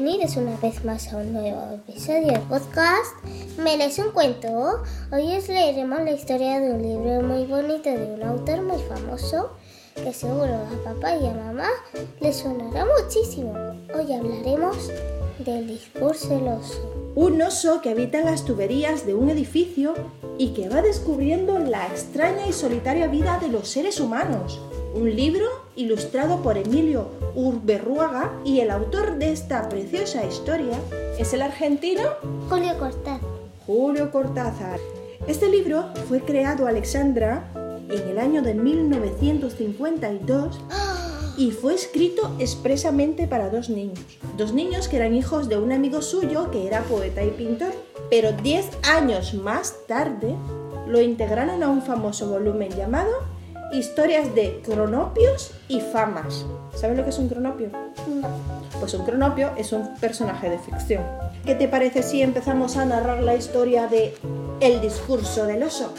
Bienvenidos una vez más a un nuevo episodio del podcast. ¿Me lees un cuento? Hoy os leeremos la historia de un libro muy bonito de un autor muy famoso que seguro a papá y a mamá les sonará muchísimo. Hoy hablaremos del discurso del oso. un oso que habita en las tuberías de un edificio y que va descubriendo la extraña y solitaria vida de los seres humanos. Un libro ilustrado por Emilio Urberruaga y el autor de esta preciosa historia es el argentino Julio Cortázar. Julio Cortázar. Este libro fue creado Alexandra en el año de 1952 y fue escrito expresamente para dos niños. Dos niños que eran hijos de un amigo suyo que era poeta y pintor. Pero 10 años más tarde lo integraron a un famoso volumen llamado Historias de cronopios y famas. ¿Sabes lo que es un cronopio? No. Pues un cronopio es un personaje de ficción. ¿Qué te parece si empezamos a narrar la historia de El discurso del oso?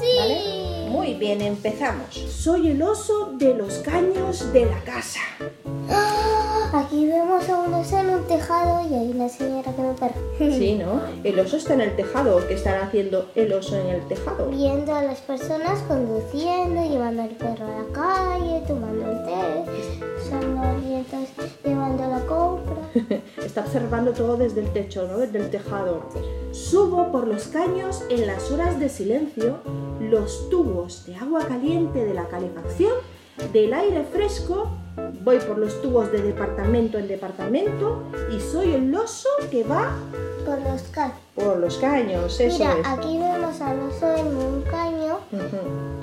Sí. ¿Vale? Muy bien, empezamos. Soy el oso de los caños de la casa. Vemos a un oso en un tejado y hay una señora con un perro. Sí, ¿no? El oso está en el tejado. ¿Qué estará haciendo el oso en el tejado? Viendo a las personas conduciendo, llevando al perro a la calle, tomando el té, sonolientos, llevando la compra. Está observando todo desde el techo, ¿no? Desde el tejado. Subo por los caños en las horas de silencio, los tubos de agua caliente de la calefacción, del aire fresco. Voy por los tubos de departamento en departamento y soy el oso que va Por los caños. por los caños. Eso Mira, es. aquí vemos al oso en un caño,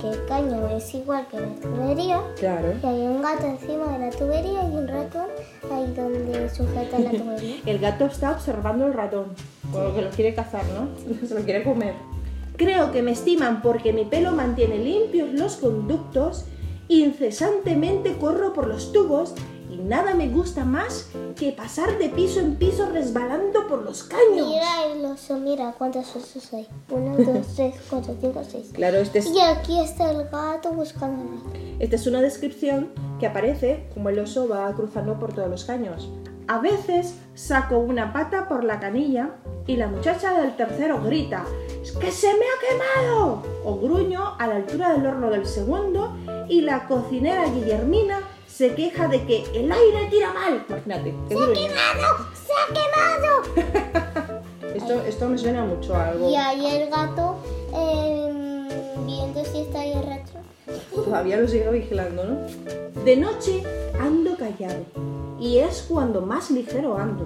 que el caño es igual que la tubería. Claro. Y hay un gato encima de la tubería y un ratón ahí donde sujeta la tubería. El gato está observando el ratón, como que lo quiere cazar, ¿no? Se lo quiere comer. Creo que me estiman porque mi pelo mantiene limpios los conductos, incesantemente corro por los tubos y nada me gusta más que pasar de piso en piso resbalando por los caños. Mira el oso, mira cuántos osos hay. Uno, dos, tres, cuatro, cinco, seis. Claro, este es, Y aquí está el gato buscando esta es una descripción que aparece como el oso va cruzando por todos los caños. A veces saco una pata por la canilla y la muchacha del tercero grita ¡Es que se me ha quemado! O gruño a la altura del horno del segundo y la cocinera Guillermina se queja de que el aire tira mal. Imagínate. qué gruño. ¡Se ha quemado! Esto, esto me suena mucho a algo. Y ahí el gato em, viendo si está ahí el. Todavía lo sigo vigilando, ¿no? De noche ando callado y es cuando más ligero ando.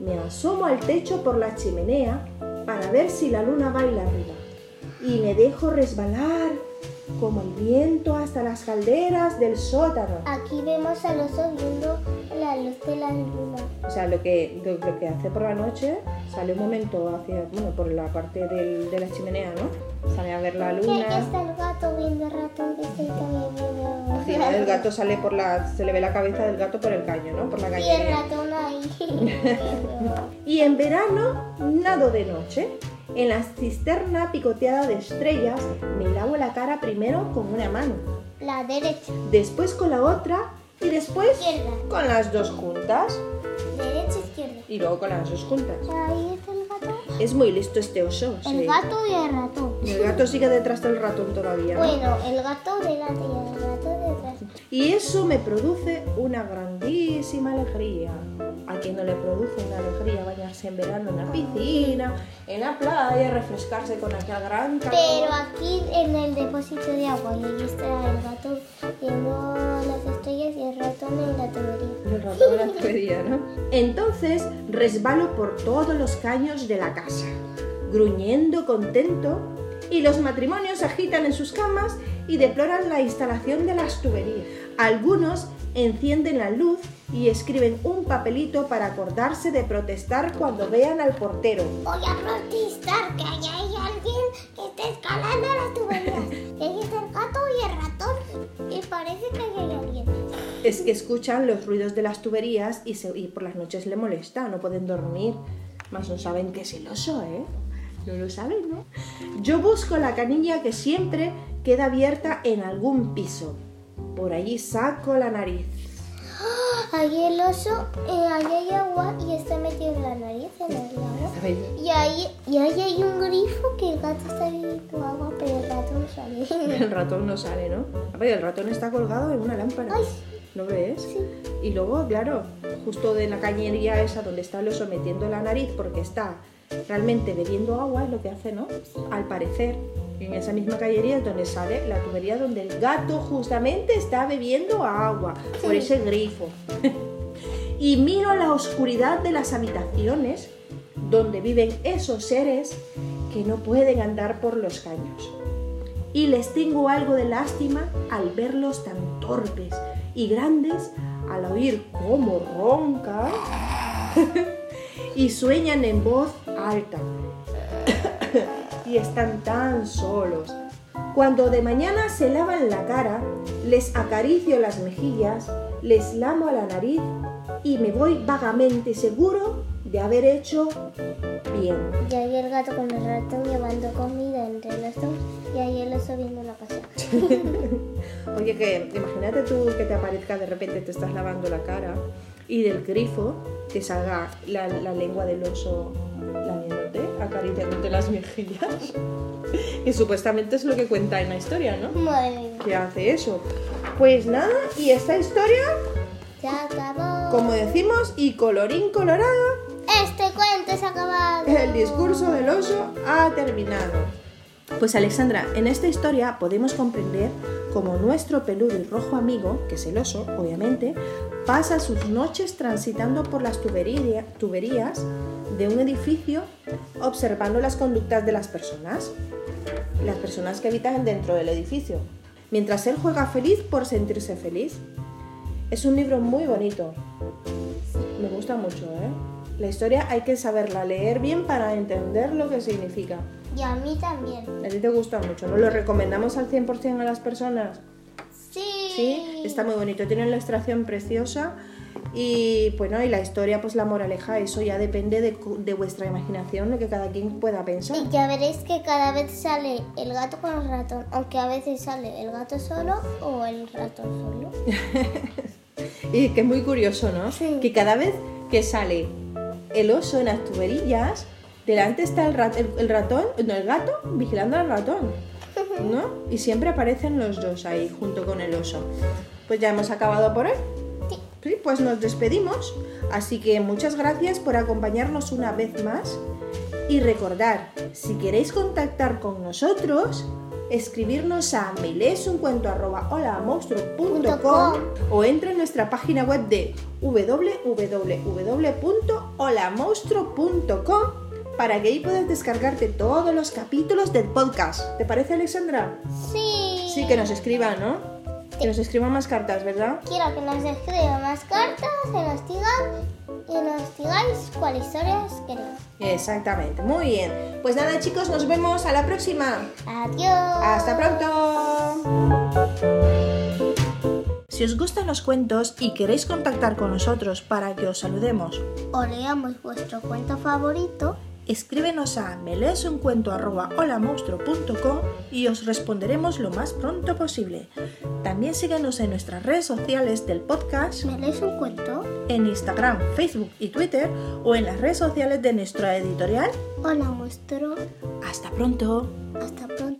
Me asomo al techo por la chimenea para ver si la luna baila arriba y me dejo resbalar como el viento hasta las calderas del sótano. Aquí vemos al oso viendo la luz de la luna. O sea, lo que, lo, lo que hace por la noche sale un momento hacia, bueno, por la parte del- de la chimenea, ¿no? Sale a ver la Y aquí luna. está el gato viendo al ratón que está viendo. Sí, el gato sale por la, se le ve la cabeza del gato por el caño, ¿no? Por la Y el cañería. ratón ahí. Y en verano nado de noche. En la cisterna picoteada de estrellas me lavo la cara primero con una mano, la derecha, después con la otra y después izquierda, con las dos juntas derecha, izquierda. y luego con las dos juntas. Ahí está el gato. Es muy listo este oso. El sí. gato y el ratón. El gato sigue detrás del ratón todavía. ¿no? Bueno, el gato delante y el gato detrás. Y eso me produce una grandísima alegría. A quien no le produce una alegría bañarse en verano en la piscina, en la playa, refrescarse con aquel gran calor. Pero aquí en el depósito de agua y ahí está el gato viendo las estrellas y el ratón en la tubería. El ratón de la tubería, ¿no? Entonces resbalo por todos los caños de la casa, gruñendo contento y los matrimonios agitan en sus camas y deploran la instalación de las tuberías. Algunos encienden la luz y escriben un papelito para acordarse de protestar cuando vean al portero. Voy a protestar que ahí hay alguien que está escalando las tuberías. Ahí está el gato y el ratón. Y parece que hay alguien. Es que escuchan los ruidos de las tuberías y, se- y por las noches le molesta, no pueden dormir. Más no saben que es el oso, ¿eh? No lo saben, ¿no? Yo busco la canilla que siempre queda abierta en algún piso. Por allí saco la nariz. Ahí el oso, eh, ahí hay agua y está metido la nariz en el agua. Y ahí, y ahí hay un grifo que el gato está bebiendo agua, pero el gato no sale. El ratón no sale, ¿no? A ver, el ratón está colgado en una lámpara. Ay. ¿Lo ves? Sí. Y luego, claro, justo de la cañería esa donde está el oso metiendo la nariz porque está realmente bebiendo agua, es lo que hace, ¿no? Al parecer, en esa misma cañería es donde sale la tubería donde el gato justamente está bebiendo agua por ese grifo. y miro la oscuridad de las habitaciones donde viven esos seres que no pueden andar por los caños y les tengo algo de lástima al verlos tan torpes y grandes al oír cómo roncan y sueñan en voz alta y están tan solos. Cuando de mañana se lavan la cara, les acaricio las mejillas, les lamo la nariz y me voy vagamente seguro de haber hecho bien. Y ahí el gato con el ratón llevando comida entre los dos. Y ahí el oso viendo la casa. Oye, que imagínate tú que te aparezca de repente, te estás lavando la cara y del grifo te salga la, la lengua del oso lamiéndote, acariciándote las mejillas. que supuestamente es lo que cuenta en la historia, ¿no? Madre mía. Que hace eso. Pues nada, y esta historia, Se acabó. como decimos, y colorín colorado, Este cuento se ha acabado. el discurso del oso ha terminado. Pues Alexandra, en esta historia podemos comprender cómo nuestro peludo y rojo amigo, que es el oso, obviamente, pasa sus noches transitando por las tubería- tuberías de un edificio observando las conductas de las personas, las personas que habitan dentro del edificio, mientras él juega feliz por sentirse feliz. Es un libro muy bonito, me gusta mucho, ¿eh? La historia hay que saberla leer bien para entender lo que significa. Y a mí también. A ti te gusta mucho, ¿no? ¿Lo recomendamos al 100% a las personas? Sí. Sí, está muy bonito, tiene una ilustración preciosa y bueno, y la historia, pues la moraleja, eso ya depende de, de vuestra imaginación, lo que cada quien pueda pensar. Y ya veréis que cada vez sale el gato con el ratón, aunque a veces sale el gato solo o el ratón solo. Y que es muy curioso, ¿no? Sí. Que cada vez que sale el oso en las tuberillas, delante está el, rat- el- el ratón, no, el gato, vigilando al ratón, ¿no? Y siempre aparecen los dos ahí, junto con el oso. Pues ya hemos acabado por hoy. Sí. Sí, pues nos despedimos. Así que muchas gracias por acompañarnos una vez más. Y recordar, si queréis contactar con nosotros, escribirnos a mileesuncuento.holamonstruo.com o entra en nuestra página web de www.holamonstruo.com para que ahí puedas descargarte todos los capítulos del podcast. ¿Te parece, Alexandra? Sí. Sí, que nos escriban, ¿no? Que nos escriban más cartas, ¿verdad? Quiero que nos escriban más cartas, que nos digan y nos digáis cuáles historias queréis. Exactamente, muy bien. Pues nada chicos, nos vemos a la próxima. Adiós. Hasta pronto. Si os gustan los cuentos y queréis contactar con nosotros para que os saludemos, O leamos vuestro cuento favorito. Escríbenos a meleesuncuento.holamonstruo.com y os responderemos lo más pronto posible. También síguenos en nuestras redes sociales del podcast, ¿Me lees un cuento? en Instagram, Facebook y Twitter o en las redes sociales de nuestra editorial. Hola, monstruo. Hasta pronto. Hasta pronto.